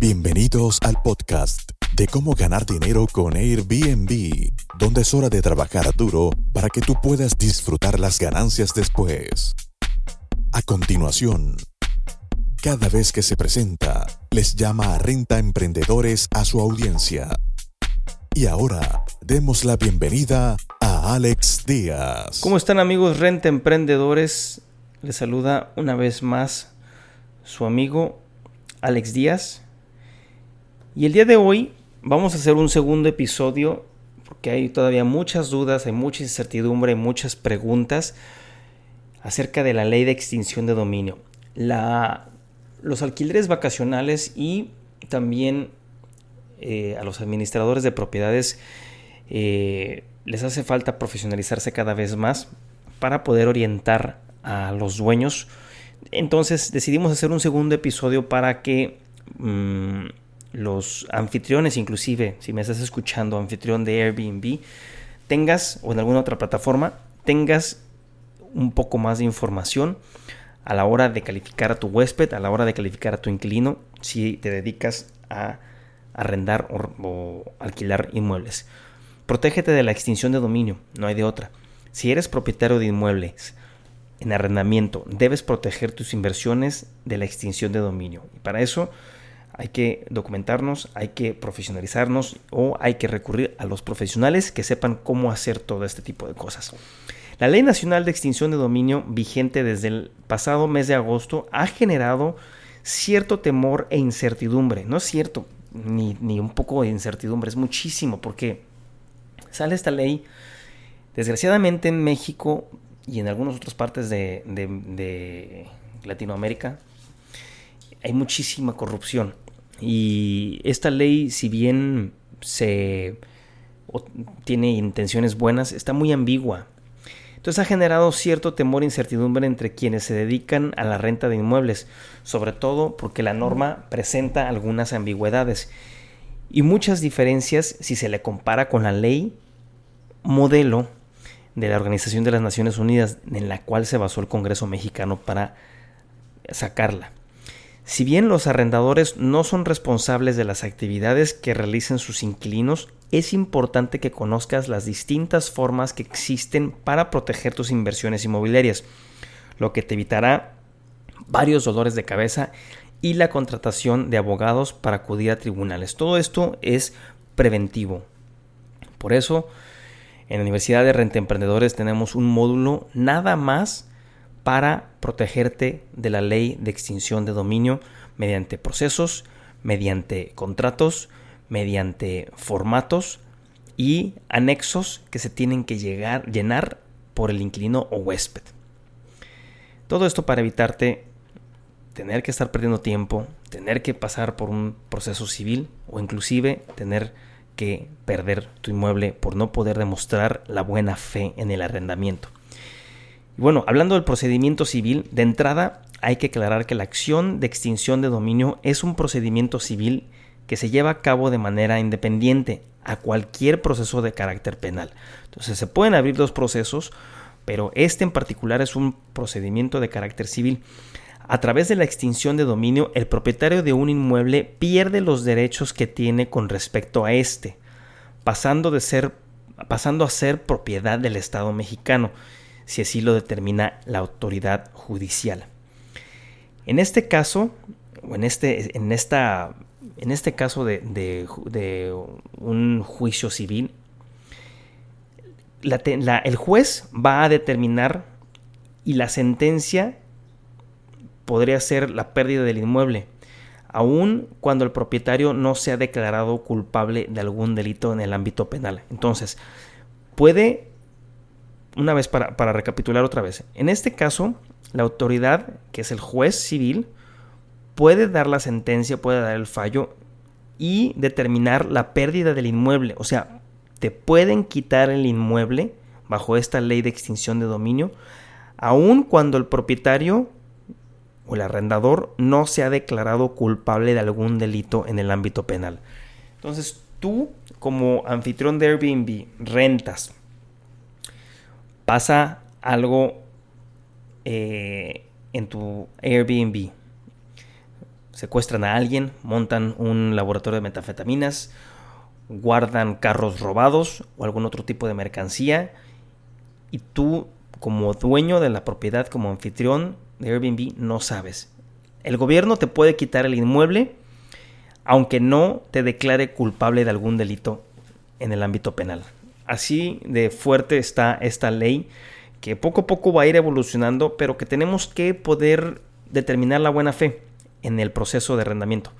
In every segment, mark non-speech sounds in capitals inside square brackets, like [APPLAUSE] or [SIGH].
Bienvenidos al podcast de cómo ganar dinero con Airbnb, donde es hora de trabajar duro para que tú puedas disfrutar las ganancias después. A continuación, cada vez que se presenta, les llama a Renta Emprendedores a su audiencia. Y ahora, demos la bienvenida a Alex Díaz. ¿Cómo están amigos Renta Emprendedores? Les saluda una vez más su amigo Alex Díaz. Y el día de hoy vamos a hacer un segundo episodio porque hay todavía muchas dudas, hay mucha incertidumbre, muchas preguntas acerca de la ley de extinción de dominio. La, los alquileres vacacionales y también eh, a los administradores de propiedades eh, les hace falta profesionalizarse cada vez más para poder orientar a los dueños. Entonces decidimos hacer un segundo episodio para que mm, los anfitriones, inclusive si me estás escuchando, anfitrión de Airbnb, tengas o en alguna otra plataforma, tengas un poco más de información a la hora de calificar a tu huésped, a la hora de calificar a tu inquilino, si te dedicas a arrendar o, alquilar inmuebles. Protégete de la extinción de dominio, no hay de otra. Si eres propietario de inmuebles en arrendamiento, debes proteger tus inversiones de la extinción de dominio. Y para eso hay que documentarnos, hay que profesionalizarnos o hay que recurrir a los profesionales que sepan cómo hacer todo este tipo de cosas. La Ley Nacional de Extinción de Dominio, vigente desde el pasado mes de agosto, ha generado cierto temor e incertidumbre. No es cierto, ni, un poco de incertidumbre, es muchísimo, porque sale esta ley, desgraciadamente en México y en algunas otras partes de, de Latinoamérica, hay muchísima corrupción. Y esta ley, si bien se tiene intenciones buenas, está muy ambigua. Entonces ha generado cierto temor e incertidumbre entre quienes se dedican a la renta de inmuebles, sobre todo porque la norma presenta algunas ambigüedades y muchas diferencias si se le compara con la ley modelo de la Organización de las Naciones Unidas en la cual se basó el Congreso mexicano para sacarla. Si bien los arrendadores no son responsables de las actividades que realicen sus inquilinos, es importante que conozcas las distintas formas que existen para proteger tus inversiones inmobiliarias, lo que te evitará varios dolores de cabeza y la contratación de abogados para acudir a tribunales. Todo esto es preventivo. Por eso, en la Universidad de Renta Emprendedores tenemos un módulo nada más para protegerte de la ley de extinción de dominio mediante procesos, mediante contratos, mediante formatos y anexos que se tienen que llegar, llenar por el inquilino o huésped. Todo esto para evitarte tener que estar perdiendo tiempo, tener que pasar por un proceso civil o inclusive tener que perder tu inmueble por no poder demostrar la buena fe en el arrendamiento. Bueno, hablando del procedimiento civil, de entrada hay que aclarar que la acción de extinción de dominio es un procedimiento civil que se lleva a cabo de manera independiente a cualquier proceso de carácter penal. Entonces se pueden abrir dos procesos, pero este en particular es un procedimiento de carácter civil. A través de la extinción de dominio, el propietario de un inmueble pierde los derechos que tiene con respecto a este, pasando, de ser, pasando a ser propiedad del Estado mexicano si así lo determina la autoridad judicial. En este caso, o en este, en esta, en este caso de, un juicio civil, el juez va a determinar y la sentencia podría ser la pérdida del inmueble, aun cuando el propietario no se ha declarado culpable de algún delito en el ámbito penal. Entonces, puede una vez para, recapitular otra vez. En este caso, la autoridad, que es el juez civil, puede dar la sentencia, puede dar el fallo y determinar la pérdida del inmueble. O sea, te pueden quitar el inmueble bajo esta ley de extinción de dominio, aun cuando el propietario o el arrendador no se ha declarado culpable de algún delito en el ámbito penal. Entonces, tú como anfitrión de Airbnb rentas pasa algo eh, en tu Airbnb. secuestran a alguien, montan un laboratorio de metafetaminas, guardan carros robados o algún otro tipo de mercancía y tú como dueño de la propiedad, como anfitrión de Airbnb, no sabes. El gobierno te puede quitar el inmueble aunque no te declare culpable de algún delito en el ámbito penal. Así de fuerte está esta ley que poco a poco va a ir evolucionando, pero que tenemos que poder determinar la buena fe en el proceso de arrendamiento.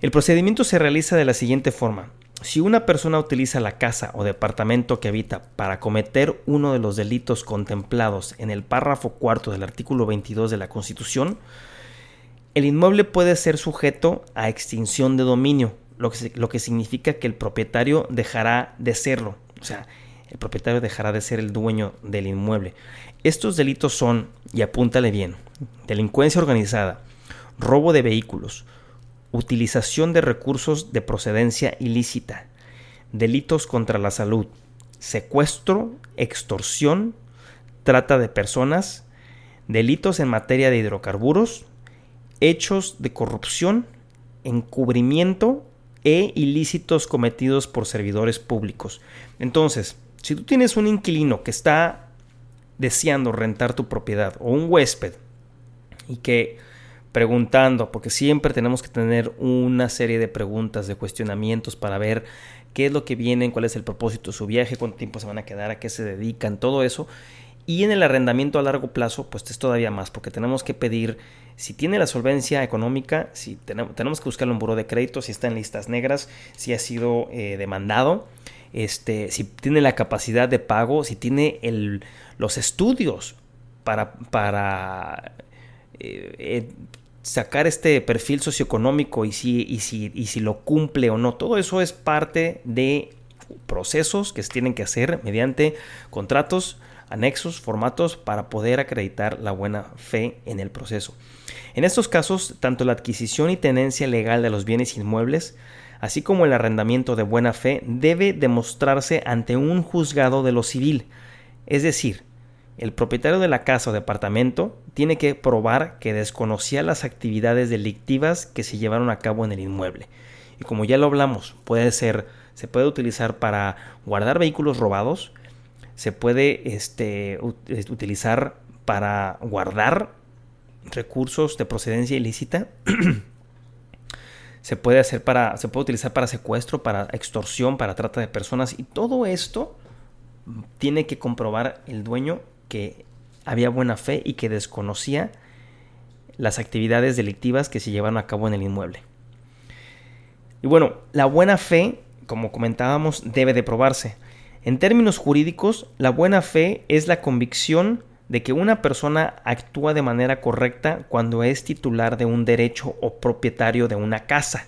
El procedimiento se realiza de la siguiente forma. Si una persona utiliza la casa o departamento que habita para cometer uno de los delitos contemplados en el párrafo cuarto del artículo 22 de la Constitución, el inmueble puede ser sujeto a extinción de dominio, lo que, lo que significa que el propietario dejará de serlo. O sea, el propietario dejará de ser el dueño del inmueble. Estos delitos son, y apúntale bien, delincuencia organizada, robo de vehículos, utilización de recursos de procedencia ilícita, delitos contra la salud, secuestro, extorsión, trata de personas, delitos en materia de hidrocarburos, hechos de corrupción, encubrimiento e ilícitos cometidos por servidores públicos. Entonces, si tú tienes un inquilino que está deseando rentar tu propiedad o un huésped y que preguntando, porque siempre tenemos que tener una serie de preguntas, de cuestionamientos para ver qué es lo que vienen, cuál es el propósito de su viaje, cuánto tiempo se van a quedar, a qué se dedican, todo eso. Y en el arrendamiento a largo plazo, pues es todavía más, porque tenemos que pedir si tiene la solvencia económica, si tenemos, tenemos que buscarlo en buró de crédito, si está en listas negras, si ha sido eh, demandado, este, si tiene la capacidad de pago, si tiene el, los estudios para, para eh, eh, sacar este perfil socioeconómico y si, y, si, y si lo cumple o no. Todo eso es parte de procesos que se tienen que hacer mediante contratos, anexos, formatos para poder acreditar la buena fe en el proceso. En estos casos, tanto la adquisición y tenencia legal de los bienes inmuebles, así como el arrendamiento de buena fe, debe demostrarse ante un juzgado de lo civil, es decir, el propietario de la casa o departamento tiene que probar que desconocía las actividades delictivas que se llevaron a cabo en el inmueble. Y como ya lo hablamos, puede ser, se puede utilizar para guardar vehículos robados, se puede este, utilizar para guardar recursos de procedencia ilícita. [CLEARS THROAT] se puede hacer para, se puede utilizar para secuestro, para extorsión, para trata de personas y todo esto tiene que comprobar el dueño que había buena fe y que desconocía las actividades delictivas que se llevan a cabo en el inmueble. Y bueno, la buena fe, como comentábamos, debe de probarse. En términos jurídicos, la buena fe es la convicción de que una persona actúa de manera correcta cuando es titular de un derecho o propietario de una casa.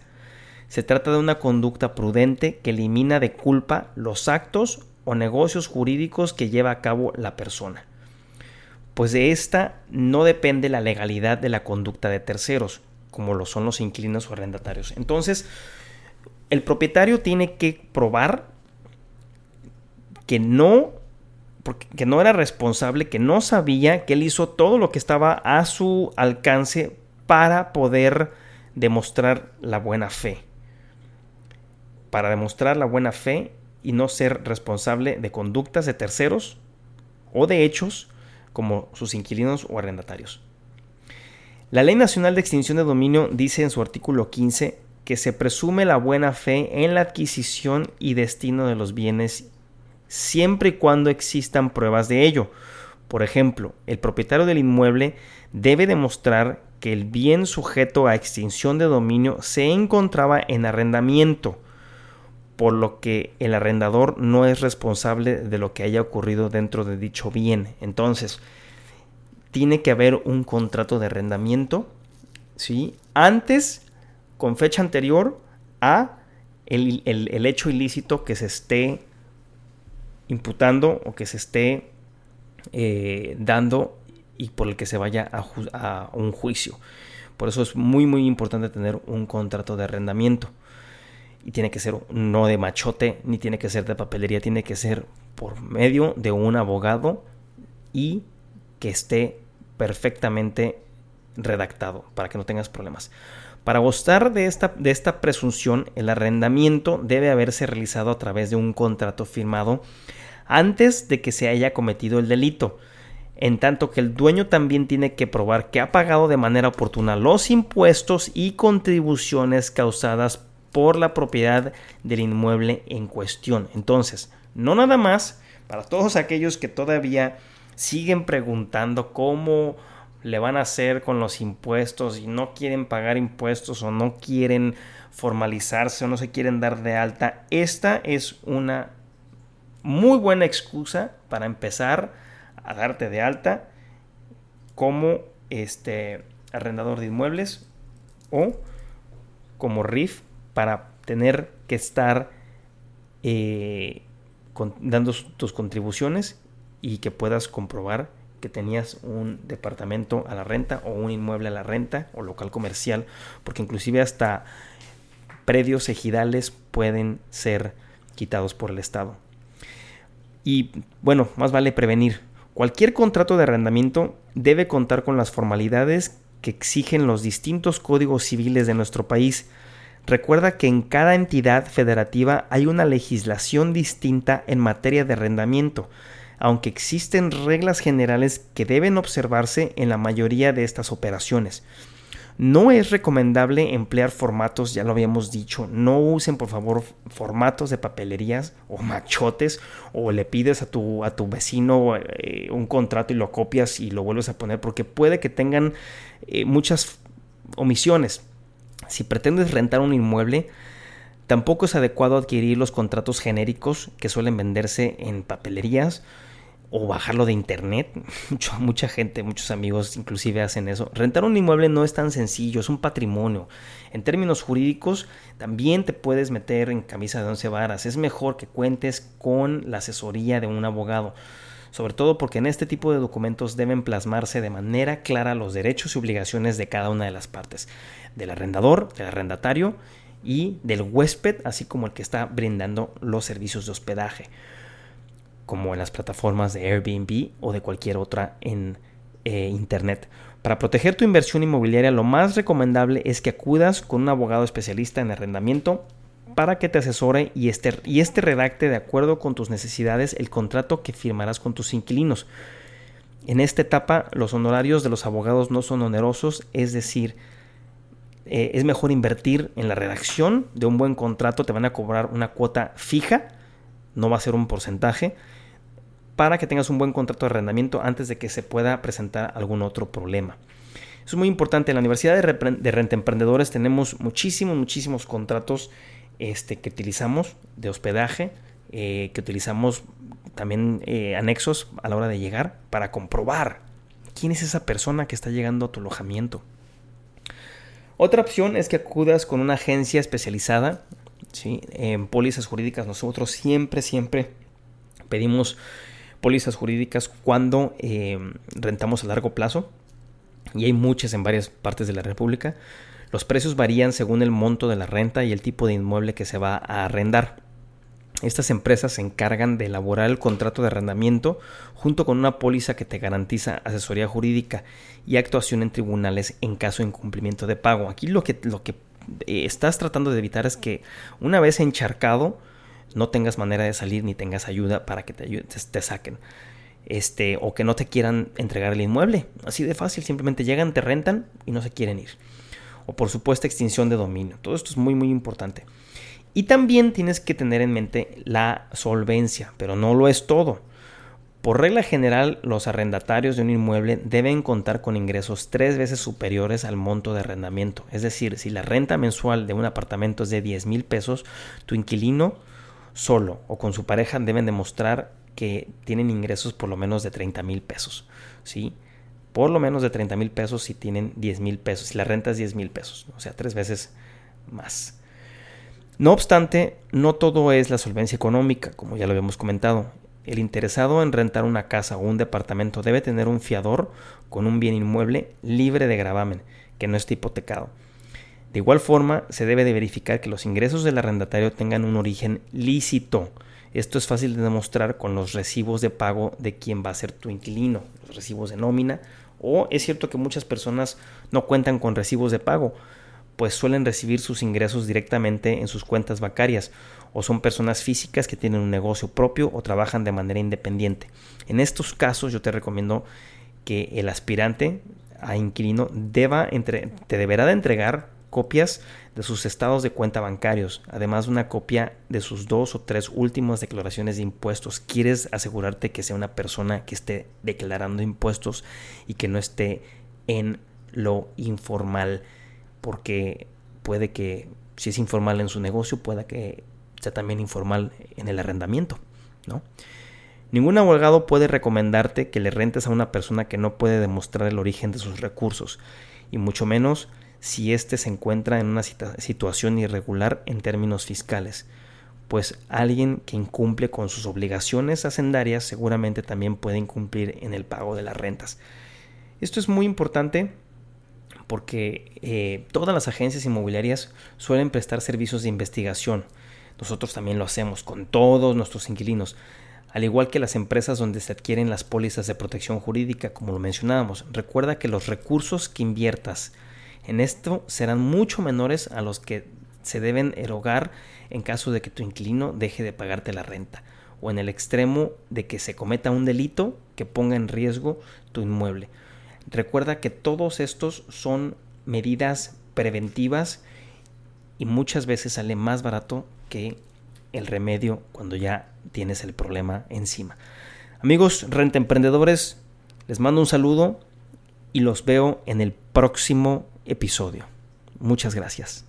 Se trata de una conducta prudente que elimina de culpa los actos o negocios jurídicos que lleva a cabo la persona pues de esta no depende la legalidad de la conducta de terceros, como lo son los inquilinos o arrendatarios. Entonces, el propietario tiene que probar que no que no era responsable, que no sabía, que él hizo todo lo que estaba a su alcance para poder demostrar la buena fe. Para demostrar la buena fe y no ser responsable de conductas de terceros o de hechos como sus inquilinos o arrendatarios. La Ley Nacional de Extinción de Dominio dice en su artículo 15 que se presume la buena fe en la adquisición y destino de los bienes siempre y cuando existan pruebas de ello. Por ejemplo, el propietario del inmueble debe demostrar que el bien sujeto a extinción de dominio se encontraba en arrendamiento, por lo que el arrendador no es responsable de lo que haya ocurrido dentro de dicho bien. Entonces, tiene que haber un contrato de arrendamiento, ¿sí? Antes, con fecha anterior a el, hecho ilícito que se esté imputando o que se esté eh, dando y por el que se vaya a, un juicio. Por eso es muy muy importante tener un contrato de arrendamiento y tiene que ser no de machote ni tiene que ser de papelería, tiene que ser por medio de un abogado y que esté perfectamente redactado para que no tengas problemas. Para gozar de esta, de esta presunción, el arrendamiento debe haberse realizado a través de un contrato firmado antes de que se haya cometido el delito, en tanto que el dueño también tiene que probar que ha pagado de manera oportuna los impuestos y contribuciones causadas por la propiedad del inmueble en cuestión. Entonces, no nada más para todos aquellos que todavía siguen preguntando cómo le van a hacer con los impuestos y no quieren pagar impuestos o no quieren formalizarse o no se quieren dar de alta, esta es una muy buena excusa para empezar a darte de alta como este arrendador de inmuebles o como RIF para tener que estar eh, dando tus contribuciones y que puedas comprobar que tenías un departamento a la renta o un inmueble a la renta o local comercial, porque inclusive hasta predios ejidales pueden ser quitados por el Estado. Y bueno, más vale prevenir. Cualquier contrato de arrendamiento debe contar con las formalidades que exigen los distintos códigos civiles de nuestro país. Recuerda que en cada entidad federativa hay una legislación distinta en materia de arrendamiento aunque existen reglas generales que deben observarse en la mayoría de estas operaciones. No es recomendable emplear formatos, ya lo habíamos dicho, no usen por favor formatos de papelerías o machotes o le pides a tu, a tu vecino eh, un contrato y lo copias y lo vuelves a poner porque puede que tengan eh, muchas omisiones. Si pretendes rentar un inmueble, tampoco es adecuado adquirir los contratos genéricos que suelen venderse en papelerías o bajarlo de internet. [LAUGHS] mucha gente, muchos amigos inclusive hacen eso. Rentar un inmueble no es tan sencillo, es un patrimonio. En términos jurídicos, también te puedes meter en camisa de once varas. Es mejor que cuentes con la asesoría de un abogado. Sobre todo porque en este tipo de documentos deben plasmarse de manera clara los derechos y obligaciones de cada una de las partes. Del arrendador, del arrendatario y del huésped, así como el que está brindando los servicios de hospedaje como en las plataformas de Airbnb o de cualquier otra en eh, Internet. Para proteger tu inversión inmobiliaria, lo más recomendable es que acudas con un abogado especialista en arrendamiento para que te asesore y este, y este redacte de acuerdo con tus necesidades el contrato que firmarás con tus inquilinos. En esta etapa, los honorarios de los abogados no son onerosos, es decir, eh, es mejor invertir en la redacción de un buen contrato, te van a cobrar una cuota fija, no va a ser un porcentaje, para que tengas un buen contrato de arrendamiento antes de que se pueda presentar algún otro problema. Es muy importante. En la Universidad de, Renta Emprendedores tenemos muchísimos, muchísimos contratos este, que utilizamos de hospedaje, eh, que utilizamos también eh, anexos a la hora de llegar para comprobar quién es esa persona que está llegando a tu alojamiento. Otra opción es que acudas con una agencia especializada ¿sí? en pólizas jurídicas. Nosotros siempre, siempre pedimos pólizas jurídicas cuando eh, rentamos a largo plazo, y hay muchas en varias partes de la República. Los precios varían según el monto de la renta y el tipo de inmueble que se va a arrendar. Estas empresas se encargan de elaborar el contrato de arrendamiento junto con una póliza que te garantiza asesoría jurídica y actuación en tribunales en caso de incumplimiento de pago. Aquí lo que, lo que eh, estás tratando de evitar es que una vez encharcado no tengas manera de salir ni tengas ayuda para que te, te, saquen. Este, o que no te quieran entregar el inmueble. Así de fácil, simplemente llegan, te rentan y no se quieren ir. O por supuesto extinción de dominio. Todo esto es muy muy importante. Y también tienes que tener en mente la solvencia, pero no lo es todo. Por regla general, los arrendatarios de un inmueble deben contar con ingresos tres veces superiores al monto de arrendamiento. Es decir, si la renta mensual de un apartamento es de 10 mil pesos, tu inquilino solo o con su pareja deben demostrar que tienen ingresos por lo menos de 30 mil pesos. ¿sí? Por lo menos de 30 mil pesos si tienen 10 mil pesos. Si la renta es 10 mil pesos, o sea, tres veces más. No obstante, no todo es la solvencia económica, como ya lo habíamos comentado. El interesado en rentar una casa o un departamento debe tener un fiador con un bien inmueble libre de gravamen, que no esté hipotecado. De igual forma, se debe de verificar que los ingresos del arrendatario tengan un origen lícito. Esto es fácil de demostrar con los recibos de pago de quien va a ser tu inquilino, los recibos de nómina. O es cierto que muchas personas no cuentan con recibos de pago, pues suelen recibir sus ingresos directamente en sus cuentas bancarias o son personas físicas que tienen un negocio propio o trabajan de manera independiente. En estos casos yo te recomiendo que el aspirante a inquilino deba entre, te deberá de entregar copias de sus estados de cuenta bancarios, además de una copia de sus dos o tres últimas declaraciones de impuestos. Quieres asegurarte que sea una persona que esté declarando impuestos y que no esté en lo informal, porque puede que si es informal en su negocio, pueda que sea también informal en el arrendamiento, ¿no? Ningún abogado puede recomendarte que le rentes a una persona que no puede demostrar el origen de sus recursos, y mucho menos si éste se encuentra en una situación irregular en términos fiscales, pues alguien que incumple con sus obligaciones hacendarias seguramente también puede incumplir en el pago de las rentas. Esto es muy importante porque eh, todas las agencias inmobiliarias suelen prestar servicios de investigación. Nosotros también lo hacemos con todos nuestros inquilinos, al igual que las empresas donde se adquieren las pólizas de protección jurídica, como lo mencionábamos. Recuerda que los recursos que inviertas en esto serán mucho menores a los que se deben erogar en caso de que tu inquilino deje de pagarte la renta o en el extremo de que se cometa un delito que ponga en riesgo tu inmueble. Recuerda que todos estos son medidas preventivas y muchas veces sale más barato que el remedio cuando ya tienes el problema encima. Amigos renta emprendedores, les mando un saludo y los veo en el próximo episodio. Muchas gracias.